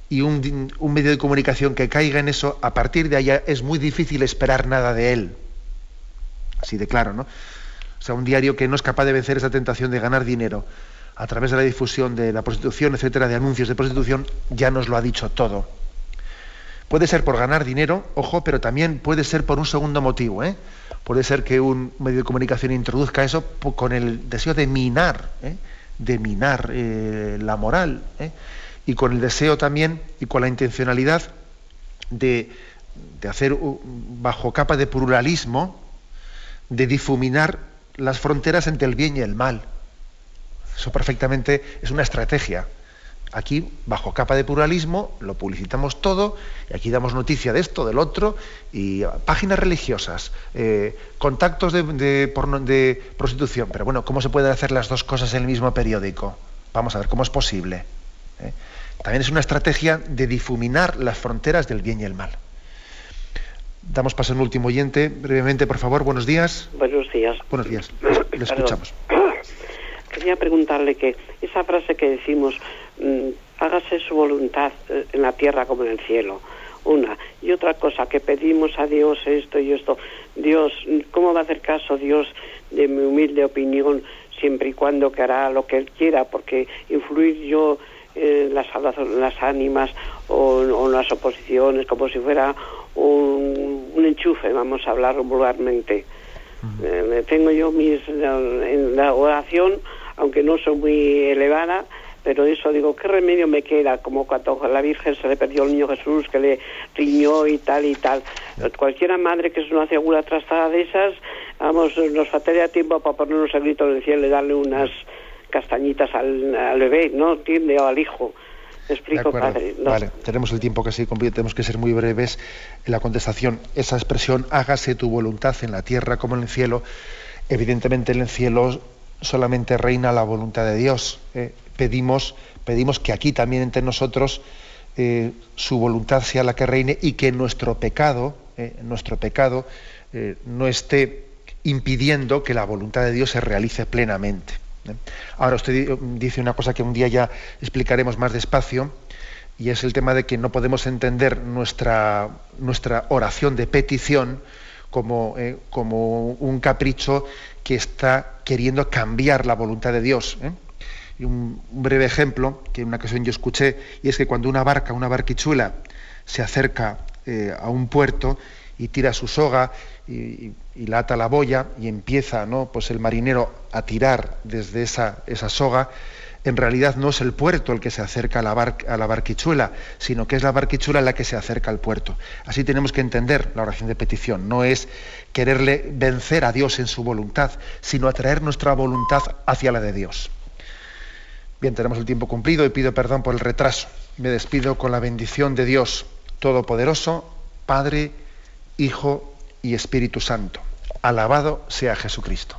y un, medio de comunicación que caiga en eso, a partir de allá es muy difícil esperar nada de él. Así de claro, ¿no? O sea, un diario que no es capaz de vencer esa tentación de ganar dinero a través de la difusión de la prostitución, etcétera, de anuncios de prostitución, ya nos lo ha dicho todo. Puede ser por ganar dinero, ojo, pero también puede ser por un segundo motivo. ¿eh? Puede ser que un medio de comunicación introduzca eso con el deseo de minar, ¿eh? de minar eh, la moral. ¿eh? y con el deseo también y con la intencionalidad de, hacer bajo capa de pluralismo, de difuminar las fronteras entre el bien y el mal. Eso perfectamente es una estrategia. Aquí, bajo capa de pluralismo, lo publicitamos todo, y aquí damos noticia de esto, del otro, y páginas religiosas, eh, contactos de, de, prostitución. Pero bueno, ¿cómo se pueden hacer las dos cosas en el mismo periódico? Vamos a ver, ¿cómo es posible? ¿Eh? También es una estrategia de difuminar las fronteras del bien y el mal. Damos paso a un último oyente. Brevemente, por favor, buenos días. Buenos días. Buenos días. Le escuchamos. Quería preguntarle que esa frase que decimos, mm, hágase su voluntad eh, en la tierra como en el cielo, una. Y otra cosa, que pedimos a Dios esto y esto. Dios, ¿cómo va a hacer caso Dios de mi humilde opinión siempre y cuando que hará lo que Él quiera? Porque influir yo en las, las ánimas o, en las oposiciones como si fuera un, enchufe, vamos a hablar vulgarmente. Eh, tengo yo mis en la oración, aunque no soy muy elevada, pero eso digo, ¿qué remedio me queda? Como cuando a la Virgen se le perdió el niño Jesús, que le riñó y tal y tal. Cualquiera madre que se no hace alguna trastada de esas, vamos, nos faltaría tiempo para ponernos el grito en el cielo y darle unas castañitas al, al bebé, ¿no? ¿Entiende? O al hijo explico, padre. Vale, tenemos el tiempo casi completo, tenemos que ser muy breves en la contestación. Esa expresión, hágase tu voluntad en la tierra como en el cielo, evidentemente en el cielo solamente reina la voluntad de Dios. Eh, pedimos, pedimos que aquí también entre nosotros eh, su voluntad sea la que reine y que nuestro pecado, eh, nuestro pecado no esté impidiendo que la voluntad de Dios se realice plenamente. Ahora usted dice una cosa que un día ya explicaremos más despacio, y es el tema de que no podemos entender nuestra, nuestra oración de petición como, eh, como, un capricho que está queriendo cambiar la voluntad de Dios. ¿eh? Y un, breve ejemplo que en una ocasión yo escuché, y es que cuando una barca, una barquichuela, se acerca eh, a un puerto y tira su soga y, la ata la boya y empieza ¿no? pues el marinero a tirar desde esa, esa soga, en realidad no es el puerto el que se acerca a la, barquichuela, sino que es la barquichuela la que se acerca al puerto. Así tenemos que entender la oración de petición. No es quererle vencer a Dios en su voluntad, sino atraer nuestra voluntad hacia la de Dios. Bien, tenemos el tiempo cumplido y pido perdón por el retraso. Me despido con la bendición de Dios Todopoderoso, Padre, Hijo y Espíritu Santo. Alabado sea Jesucristo.